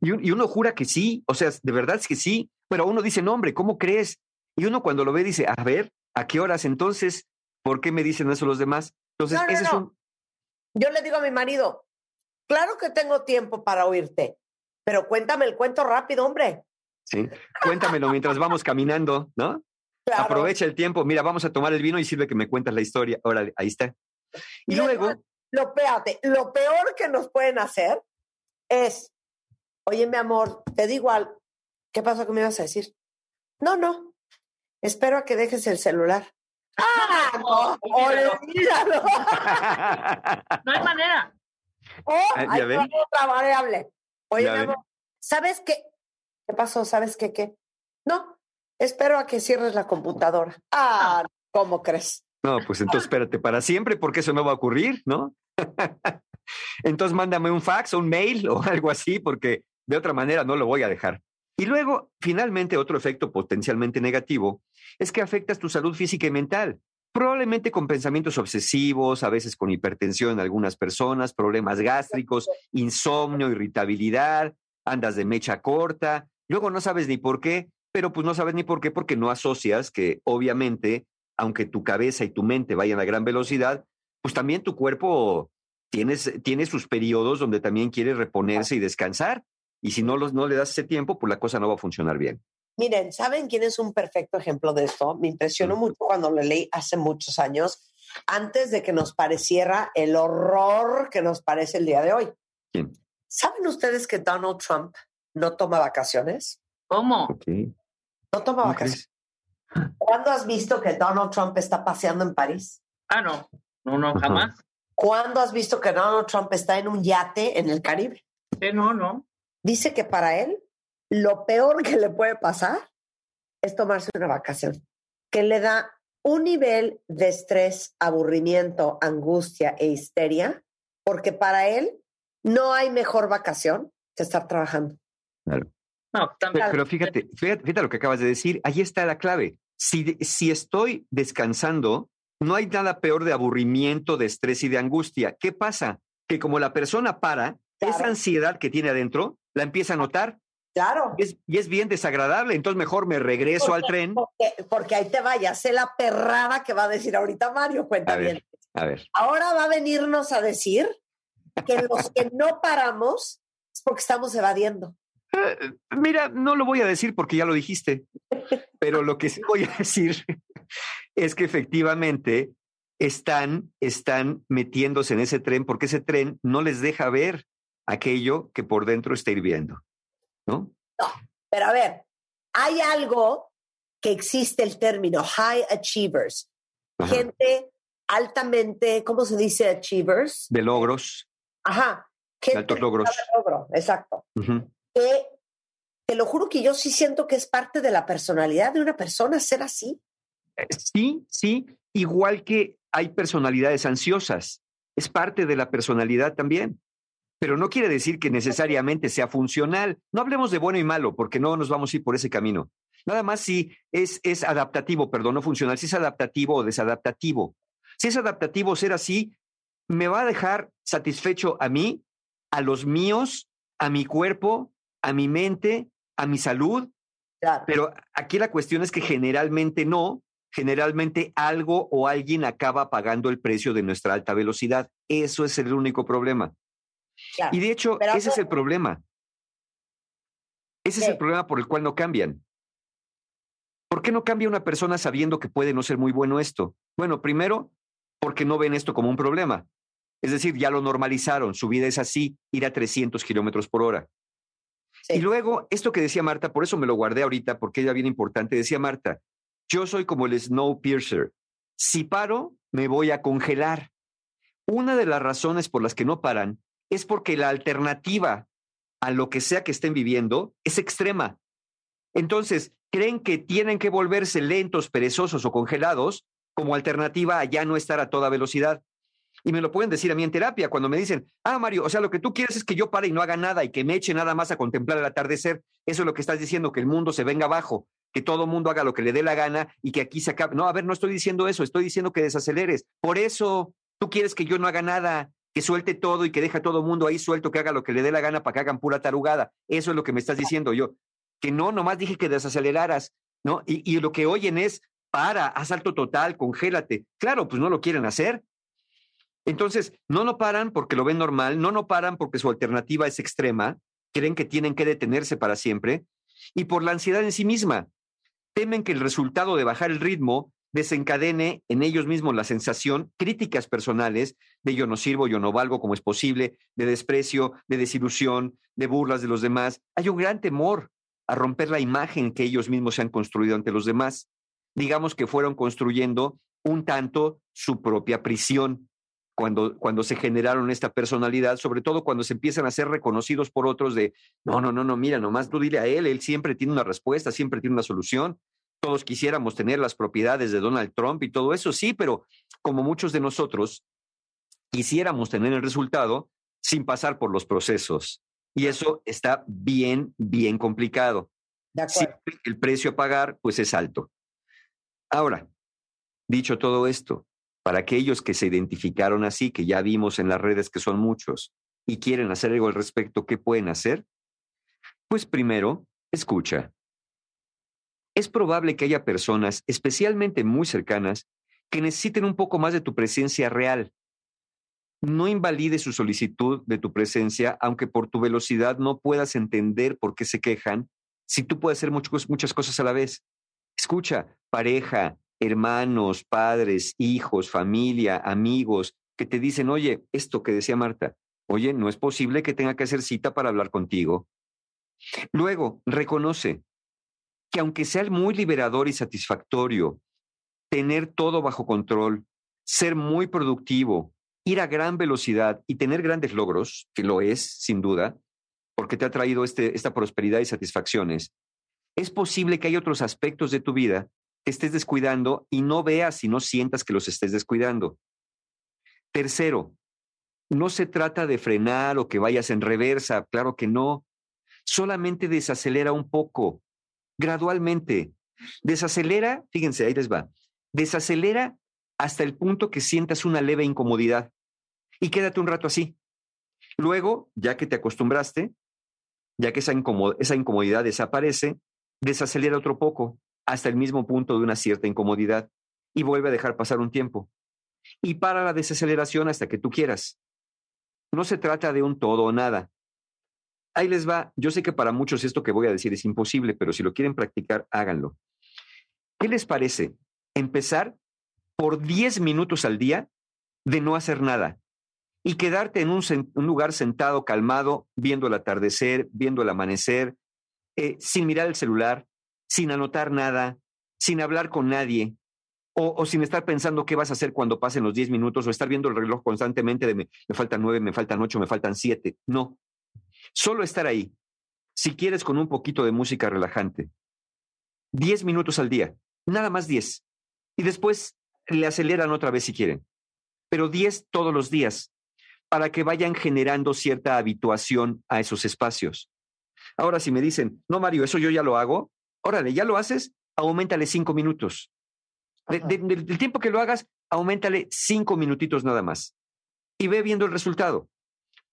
Y, uno jura que sí, o sea, de verdad es que sí, pero uno dice, no, hombre, ¿cómo crees? Y uno cuando lo ve dice, a ver, ¿a qué horas entonces? ¿Por qué me dicen eso los demás? Entonces, ese es un... Yo le digo a mi marido, claro que tengo tiempo para oírte, pero cuéntame el cuento rápido, hombre. Sí, cuéntamelo mientras vamos caminando, ¿no? Aprovecha el tiempo, mira, vamos a tomar el vino y sirve que me cuentas la historia. Órale, ahí está. Y, luego, lo, lo peor que nos pueden hacer es, oye, mi amor, te digo algo. ¿Qué pasó que me ibas a decir? No, no. Espero a que dejes el celular. ¡Ah! No, olvídalo. no hay manera. Oh, hay otra variable. Oye, mi amor, ¿sabes qué? ¿Qué pasó? ¿Sabes qué qué? No, espero a que cierres la computadora. Ah, ¿cómo crees? No, pues entonces espérate para siempre porque eso no va a ocurrir, ¿no? entonces mándame un fax o un mail o algo así porque de otra manera no lo voy a dejar. Y luego, finalmente, otro efecto potencialmente negativo es que afectas tu salud física y mental. Probablemente con pensamientos obsesivos, a veces con hipertensión en algunas personas, problemas gástricos, insomnio, irritabilidad, andas de mecha corta, luego no sabes ni por qué, pero pues no sabes ni por qué porque no asocias que obviamente aunque tu cabeza y tu mente vayan a gran velocidad, pues también tu cuerpo tiene, tiene sus periodos donde también quiere reponerse y descansar. Y si no, los, no le das ese tiempo, pues la cosa no va a funcionar bien. Miren, ¿saben quién es un perfecto ejemplo de esto? Me impresionó mucho cuando lo leí hace muchos años. antes de que nos pareciera el horror que nos parece el día de hoy. ¿Quién? ¿Saben ustedes que Donald Trump no toma vacaciones? ¿Cómo? No toma vacaciones. ¿Cuándo has visto que Donald Trump está paseando en París? Ah, no. No, no, jamás. ¿Cuándo has visto que Donald Trump está en un yate en el Caribe? Sí, no, no. Dice que para él lo peor que le puede pasar es tomarse una vacación, que le da un nivel de estrés, aburrimiento, angustia e histeria, porque para él no hay mejor vacación que estar trabajando. Claro. No, Pero, pero fíjate, fíjate, fíjate lo que acabas de decir. Ahí está la clave. Si, si estoy descansando, no hay nada peor de aburrimiento, de estrés y de angustia. ¿Qué pasa? Que como la persona para, esa ansiedad que tiene adentro la empieza a notar. Claro. Y es, y es bien desagradable. Entonces mejor me regreso al tren. Porque, porque ahí te vaya, sé la perrada que va a decir ahorita Mario, cuenta A bien. ver, a ver. Ahora va a venirnos a decir que los que no paramos es porque estamos evadiendo. Eh, Mira, no lo voy a decir porque ya lo dijiste, pero lo que sí voy a decir es que efectivamente están, están metiéndose en ese tren porque ese tren no les deja ver aquello que por dentro está hirviendo, ¿no? Pero a ver, hay algo que existe el término high achievers, Ajá. gente altamente, ¿cómo se dice achievers? De logros, Ajá. de altos logros. logro, exacto. Que te lo juro que yo sí siento que es parte de la personalidad de una persona ser así. Eh, Sí, sí, igual que hay personalidades ansiosas, es parte de la personalidad también, pero no quiere decir que necesariamente sea funcional. No hablemos de bueno y malo, porque no nos vamos a ir por ese camino. Nada más si es, es adaptativo, perdón, no funcional, si es adaptativo o desadaptativo. Si es adaptativo ser así, me va a dejar satisfecho a mí, a los míos, a mi cuerpo, a mi mente, a mi salud. Pero aquí la cuestión es que generalmente no, generalmente algo o alguien acaba pagando el precio de nuestra alta velocidad. Eso es el único problema. Y de hecho, ese es el problema. Ese es el problema por el cual no cambian. ¿Por qué no cambia una persona sabiendo que puede no ser muy bueno esto? Bueno, primero, porque no ven esto como un problema. Es decir, ya lo normalizaron, su vida es así, ir a 300 kilómetros por hora. Y luego, esto que decía Marta, por eso me lo guardé ahorita, porque era bien importante, decía Marta, yo soy como el Snowpiercer. Si paro, me voy a congelar. Una de las razones por las que no paran es porque la alternativa a lo que sea que estén viviendo es extrema. Entonces, creen que tienen que volverse lentos, perezosos o congelados como alternativa a ya no estar a toda velocidad. Y me lo pueden decir a mí en terapia cuando me dicen, ah, Mario, o sea, lo que tú quieres es que yo pare y no haga nada y que me eche nada más a contemplar el atardecer. Eso es lo que estás diciendo, que el mundo se venga abajo, que todo mundo haga lo que le dé la gana y que aquí se acabe. No, a ver, no estoy diciendo eso, estoy diciendo que desaceleres. Por eso tú quieres que yo no haga nada, que suelte todo y que deje a todo mundo ahí suelto, que haga lo que le dé la gana para que hagan pura tarugada. Eso es lo que me estás diciendo yo. Que no, nomás dije que desaceleraras, ¿no? Y, lo que oyen es, para, haz salto total, congélate. Claro, pues no lo quieren hacer. Entonces, no lo paran porque lo ven normal, no lo paran porque su alternativa es extrema, creen que tienen que detenerse para siempre, y por la ansiedad en sí misma. Temen que el resultado de bajar el ritmo desencadene en ellos mismos la sensación, críticas personales de yo no sirvo, yo no valgo como es posible, de desprecio, de desilusión, de burlas de los demás. Hay un gran temor a romper la imagen que ellos mismos se han construido ante los demás. Digamos que fueron construyendo un tanto su propia prisión cuando, cuando se generaron esta personalidad, sobre todo cuando se empiezan a ser reconocidos por otros de, no, no, no, no, mira, nomás tú dile a él, él siempre tiene una respuesta, siempre tiene una solución. Todos quisiéramos tener las propiedades de Donald Trump y todo eso, sí, pero como muchos de nosotros quisiéramos tener el resultado sin pasar por los procesos. Y eso está bien, bien complicado. Siempre el precio a pagar, pues es alto. Ahora, dicho todo esto, para aquellos que se identificaron así, que ya vimos en las redes que son muchos, y quieren hacer algo al respecto, ¿qué pueden hacer? Pues primero, escucha. Es probable que haya personas, especialmente muy cercanas, que necesiten un poco más de tu presencia real. No invalide su solicitud de tu presencia, aunque por tu velocidad no puedas entender por qué se quejan, si tú puedes hacer muchas, muchas cosas a la vez. Escucha, pareja, hermanos, padres, hijos, familia, amigos, que te dicen, oye, esto que decía Marta, oye, no es posible que tenga que hacer cita para hablar contigo. Luego, reconoce que aunque sea muy liberador y satisfactorio tener todo bajo control, ser muy productivo, ir a gran velocidad y tener grandes logros, que lo es, sin duda, porque te ha traído este, esta prosperidad y satisfacciones, es posible que hay otros aspectos de tu vida estés descuidando y no veas y no sientas que los estés descuidando. Tercero, no se trata de frenar o que vayas en reversa, claro que no. Solamente desacelera un poco, gradualmente. Desacelera, fíjense, ahí les va. Desacelera hasta el punto que sientas una leve incomodidad y quédate un rato así. Luego, ya que te acostumbraste, ya que esa, esa incomodidad desaparece, desacelera otro poco hasta el mismo punto de una cierta incomodidad y vuelve a dejar pasar un tiempo y para la desaceleración hasta que tú quieras. No se trata de un todo o nada. Ahí les va. Yo sé que para muchos esto que voy a decir es imposible, pero si lo quieren practicar, háganlo. ¿Qué les parece empezar por 10 minutos al día de no hacer nada y quedarte en un, lugar sentado, calmado, viendo el atardecer, viendo el amanecer, eh, sin mirar el celular, sin anotar nada, sin hablar con nadie, o, sin estar pensando qué vas a hacer cuando pasen los 10 minutos o estar viendo el reloj constantemente de me, me faltan 9, me faltan 8, me faltan 7. No. Solo estar ahí. Si quieres con un poquito de música relajante. 10 minutos al día. Nada más 10. Y después le aceleran otra vez si quieren. Pero 10 todos los días para que vayan generando cierta habituación a esos espacios. Ahora, si me dicen, no, Mario, eso yo ya lo hago, órale, ya lo haces, aumentale 5 minutos del tiempo que lo hagas, aumentale cinco minutitos nada más y ve viendo el resultado.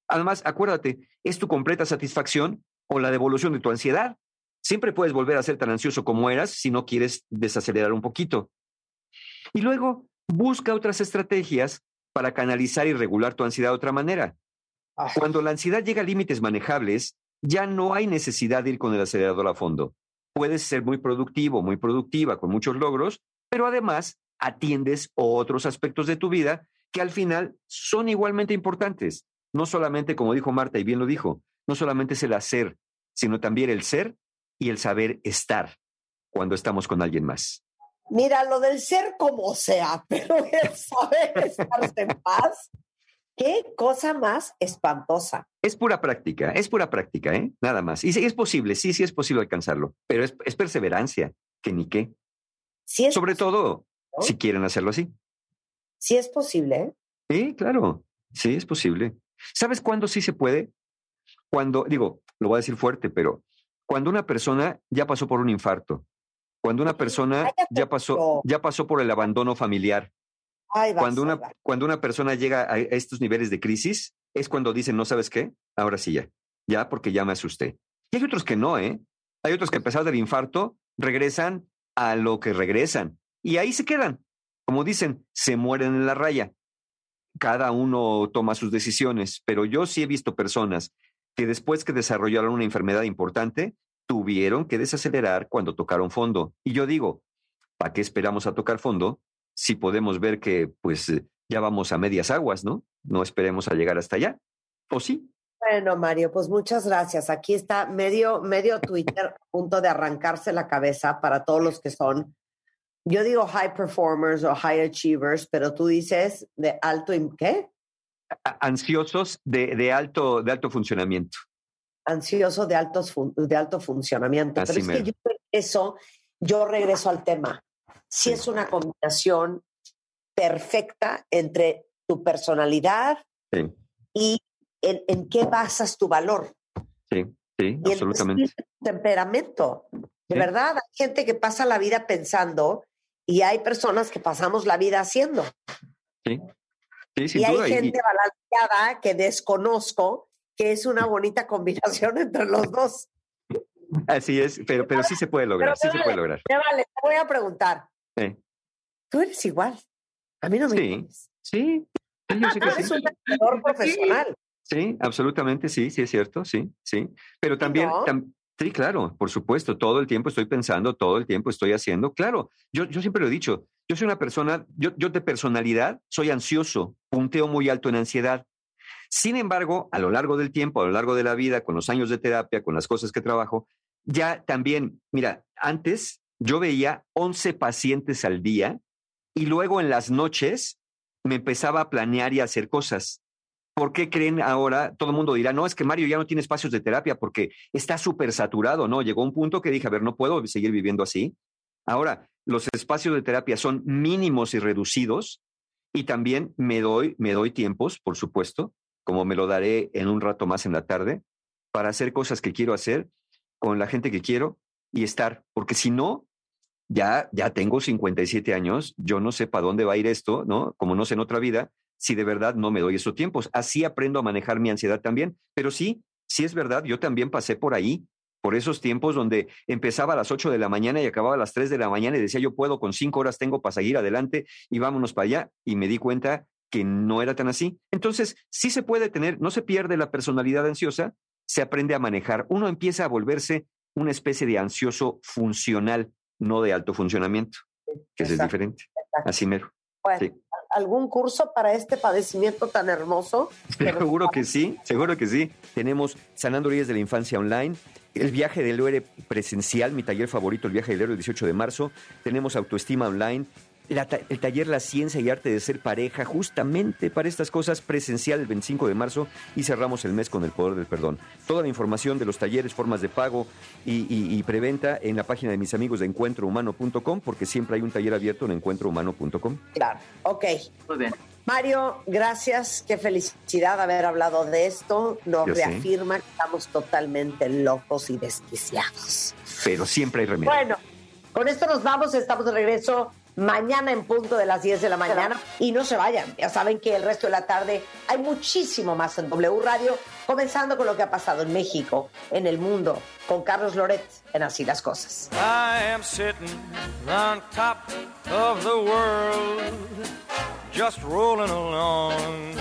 Además, acuérdate, es tu completa satisfacción o la devolución de tu ansiedad. Siempre puedes volver a ser tan ansioso como eras si no quieres desacelerar un poquito. Y luego, busca otras estrategias para canalizar y regular tu ansiedad de otra manera. Cuando la ansiedad llega a límites manejables, ya no hay necesidad de ir con el acelerador a fondo. Puedes ser muy productivo, muy productiva, con muchos logros, pero además atiendes otros aspectos de tu vida que al final son igualmente importantes. No solamente, como dijo Marta y bien lo dijo, no solamente es el hacer, sino también el ser y el saber estar cuando estamos con alguien más. Mira, lo del ser como sea, pero el saber estarse en paz, qué cosa más espantosa. Es pura práctica, es pura práctica, ¿eh? Nada más. Y sí es posible, sí, sí es posible alcanzarlo, pero es, es perseverancia, que ni qué. Sobre todo si quieren hacerlo así. Sí es posible. ¿eh? Sí, claro, sí es posible. ¿Sabes cuándo sí se puede? Cuando, digo, lo voy a decir fuerte, pero cuando una persona ya pasó por un infarto, cuando una persona ya pasó, ya pasó por el abandono familiar, cuando, una, cuando una persona llega a estos niveles de crisis, es cuando dicen, no sabes qué, ahora sí ya, ya porque ya me asusté. Y hay otros que no, ¿eh? Hay otros que a pesar del infarto regresan a lo que regresan. Y ahí se quedan. Como dicen, se mueren en la raya. Cada uno toma sus decisiones, pero yo sí he visto personas que después que desarrollaron una enfermedad importante, tuvieron que desacelerar cuando tocaron fondo. Y yo digo, ¿para qué esperamos a tocar fondo si podemos ver que pues ya vamos a medias aguas, ¿no? No esperemos a llegar hasta allá. ¿O sí? Bueno, Mario, pues muchas gracias. Aquí está medio, medio Twitter a punto de arrancarse la cabeza para todos los que son, yo digo high performers o high achievers, pero tú dices de alto, ¿qué? Ansiosos de, de alto, de alto funcionamiento. Ansioso de, altos de alto funcionamiento. pero es que yo eso, yo regreso al tema. Si es una combinación perfecta entre tu personalidad y en, qué basas tu valor. Sí, sí, y absolutamente. El temperamento. De verdad, hay gente que pasa la vida pensando y hay personas que pasamos la vida haciendo. Sí, sí sin y hay gente balanceada que desconozco que es una bonita combinación entre los dos. Así es, pero, pero sí se puede lograr, sí se puede lograr. vale, te voy a preguntar. Tú eres igual. A mí no me Sí, sí. yo sé que eres un profesional. Sí, absolutamente, sí, sí es cierto, sí, sí. Pero también, Sí, claro, por supuesto, todo el tiempo estoy pensando, todo el tiempo estoy haciendo. Claro, yo, yo siempre lo he dicho, yo soy una persona, yo, yo de personalidad soy ansioso, punteo muy alto en ansiedad. Sin embargo, a lo largo del tiempo, a lo largo de la vida, con los años de terapia, con las cosas que trabajo, ya también, mira, antes yo veía 11 pacientes al día y luego en las noches me empezaba a planear y a hacer cosas. ¿Por qué creen ahora? Todo el mundo dirá, no, es que Mario ya no tiene espacios de terapia porque está súper saturado, ¿no? Llegó un punto que dije, a ver, no puedo seguir viviendo así. Ahora, los espacios de terapia son mínimos y reducidos y también me doy, me doy tiempos, por supuesto, como me lo daré en un rato más en la tarde, para hacer cosas que quiero hacer con la gente que quiero y estar, porque si no, ya, ya tengo 57 años, yo no sé para dónde va a ir esto, ¿no? Como no sé en otra vida, si de verdad no me doy esos tiempos. Así aprendo a manejar mi ansiedad también, pero sí, sí es verdad, yo también pasé por ahí, por esos tiempos donde empezaba a las 8 de la mañana y acababa a las 3 de la mañana y decía yo puedo, con 5 horas tengo para seguir adelante y vámonos para allá. Y me di cuenta que no era tan así. Entonces, sí se puede tener, no se pierde la personalidad ansiosa, se aprende a manejar. Uno empieza a volverse una especie de ansioso funcional no de alto funcionamiento, que es diferente. Así mero. Bueno, ¿algún curso para este padecimiento tan hermoso? Seguro que sí, seguro que sí. Tenemos Sanando Heridas de la Infancia Online, el viaje del héroe presencial, mi taller favorito, el viaje del héroe el 18 de marzo. Tenemos Autoestima Online, el taller La Ciencia y Arte de Ser Pareja, justamente para estas cosas, presencial el 25 de marzo y cerramos el mes con el poder del perdón. Toda la información de los talleres, formas de pago y, preventa en la página de mis amigos de encuentrohumano.com, porque siempre hay un taller abierto en encuentrohumano.com. Claro, ok. Muy bien. Mario, gracias. Qué felicidad haber hablado de esto. Nos reafirma que estamos totalmente locos y desquiciados. Pero siempre hay remedio. Bueno, con esto nos vamos. Estamos de regreso mañana en punto de las 10 de la mañana. Y no se vayan, ya saben que el resto de la tarde hay muchísimo más en W Radio, comenzando con lo que ha pasado en México, en el mundo, con Carlos Loret en Así las Cosas. I am sitting on top of the world, just rolling along,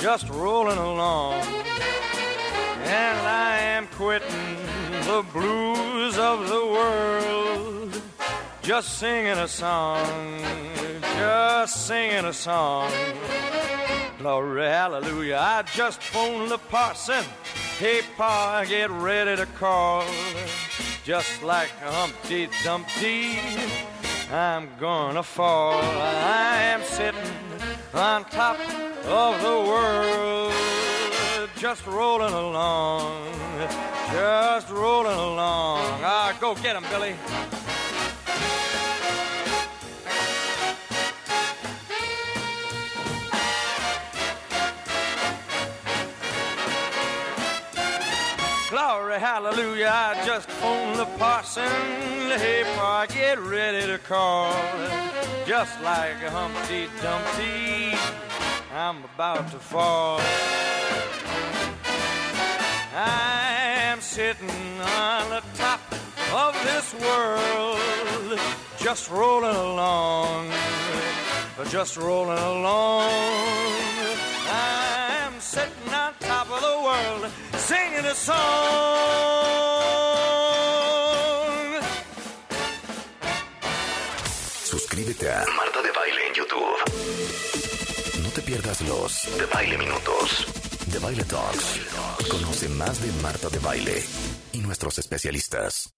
just rolling along. And I am quitting the blues of the world. Just singing a song, just singing a song. Glory, hallelujah. I just phoned the parson. Hey, Pa, get ready to call. Just like Humpty Dumpty, I'm gonna fall. I am sitting on top of the world. Just rolling along, just rolling along. Ah, go get him, Billy. Glory, hallelujah, I just phoned the parson. Hey, pa, get ready to call. Just like a Humpty Dumpty, I'm about to fall. I'm sitting on the of this world, just rolling along, just rolling along. I'm sitting on top of the world singing a song. Suscríbete a Marta de Baile en YouTube. No te pierdas los de Baile Minutos, de Baile Talks. Conoce más de Marta de Baile y nuestros especialistas.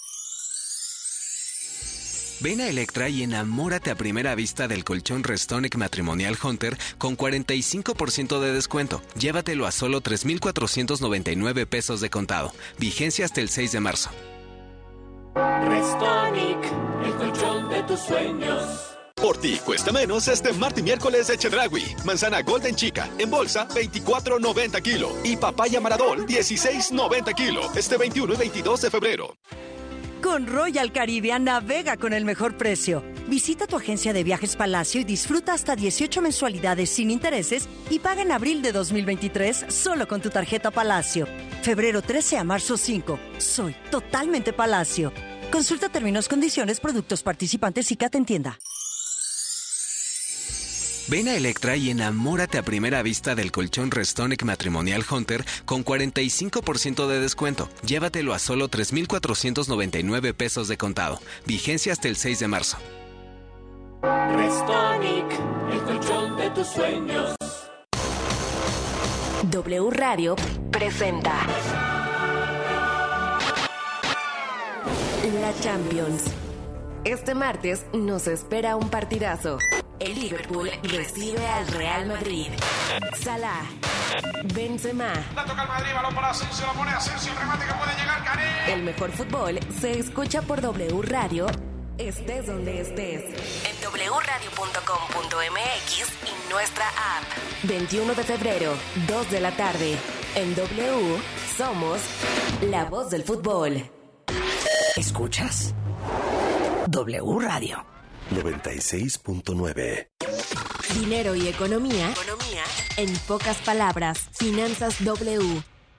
Ven a Electra y enamórate a primera vista del colchón Restonic Matrimonial Hunter con 45% de descuento. Llévatelo a solo 3,499 pesos de contado. Vigencia hasta el 6 de marzo. Restonic, el colchón de tus sueños. Por ti cuesta menos este martes y miércoles de Chedragui. Manzana Golden Chica en bolsa 24.90 kilo y papaya Maradol 16.90 kilo este 21 y 22 de febrero. Con Royal Caribbean navega con el mejor precio. Visita tu agencia de viajes Palacio y disfruta hasta 18 mensualidades sin intereses y paga en abril de 2023 solo con tu tarjeta Palacio. Febrero 13 a marzo 5. Soy totalmente Palacio. Consulta términos, condiciones, productos participantes y Cat en tienda. Ven a Electra y enamórate a primera vista del colchón Restonic Matrimonial Hunter con 45% de descuento. Llévatelo a solo 3,499 pesos de contado. Vigencia hasta el 6 de marzo. Restonic, el colchón de tus sueños. W Radio presenta La Champions. Este martes nos espera un partidazo. El Liverpool recibe al Real Madrid. Salah, Benzema. La toca el Madrid, balón para Asensio, lo pone Asensio, el remate que puede llegar, Karim. El mejor fútbol se escucha por W Radio, estés donde estés. En wradio.com.mx y nuestra app. 21 de febrero, 2 de la tarde. En W somos la voz del fútbol. ¿Escuchas? W Radio. 96.9. Dinero y economía. Economía. En pocas palabras, Finanzas W.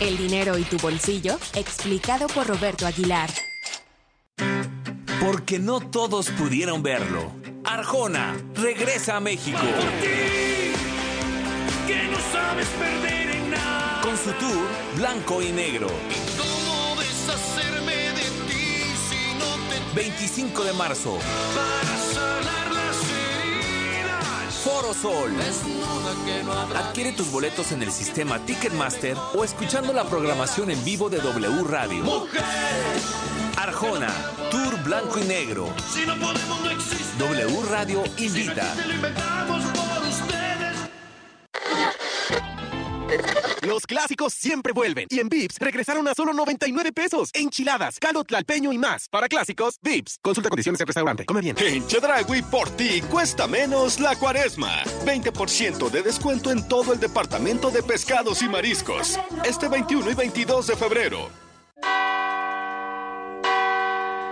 El dinero y tu bolsillo, explicado por Roberto Aguilar. Porque no todos pudieron verlo. Arjona regresa a México. Que no sabes perder en nada. Con su tour Blanco y Negro. ¿Cómo deshacerme de ti si no te 25 de marzo. para? Foro Sol. Adquiere tus boletos en el sistema Ticketmaster o escuchando la programación en vivo de W Radio. Arjona, Tour Blanco y Negro. W Radio invita. Los clásicos siempre vuelven. Y en Vips regresaron a solo 99 pesos. Enchiladas, caldo tlalpeño y más. Para clásicos, Vips. Consulta condiciones en restaurante. Come bien. En Chedragui por ti cuesta menos la cuaresma. 20% de descuento en todo el departamento de pescados y mariscos. Este 21 y 22 de febrero.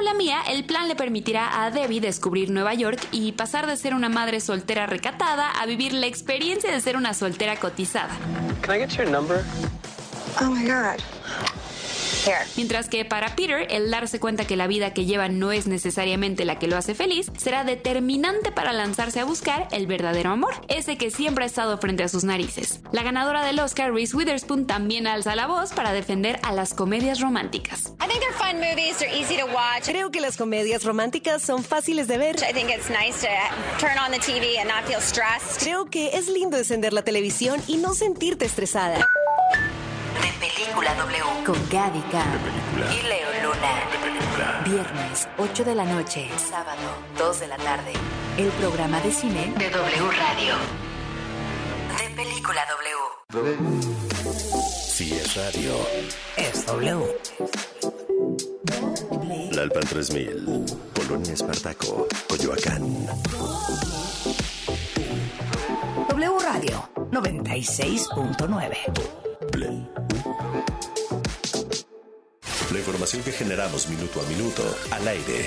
En tu casa o la mía, el plan le permitirá a Debbie descubrir Nueva York y pasar de ser una madre soltera recatada a vivir la experiencia de ser una soltera cotizada. Can I get your number? Oh my God. Mientras que para Peter, el darse cuenta que la vida que lleva no es necesariamente la que lo hace feliz, será determinante para lanzarse a buscar el verdadero amor, ese que siempre ha estado frente a sus narices. La ganadora del Oscar, Reese Witherspoon, también alza la voz para defender a las comedias románticas. Creo que las comedias románticas son fáciles de ver. Creo que es lindo encender la televisión y no sentirte estresada. De Película W. Con Gaby K. Y Leo Luna. Viernes, 8 de la noche. Sábado, 2 de la tarde. El programa de cine de W Radio. De Película W. Si es radio, Es W. La Alpan 3000, Polonia Espartaco, Coyoacán. W Radio 96.9. La información que generamos minuto a minuto, al aire,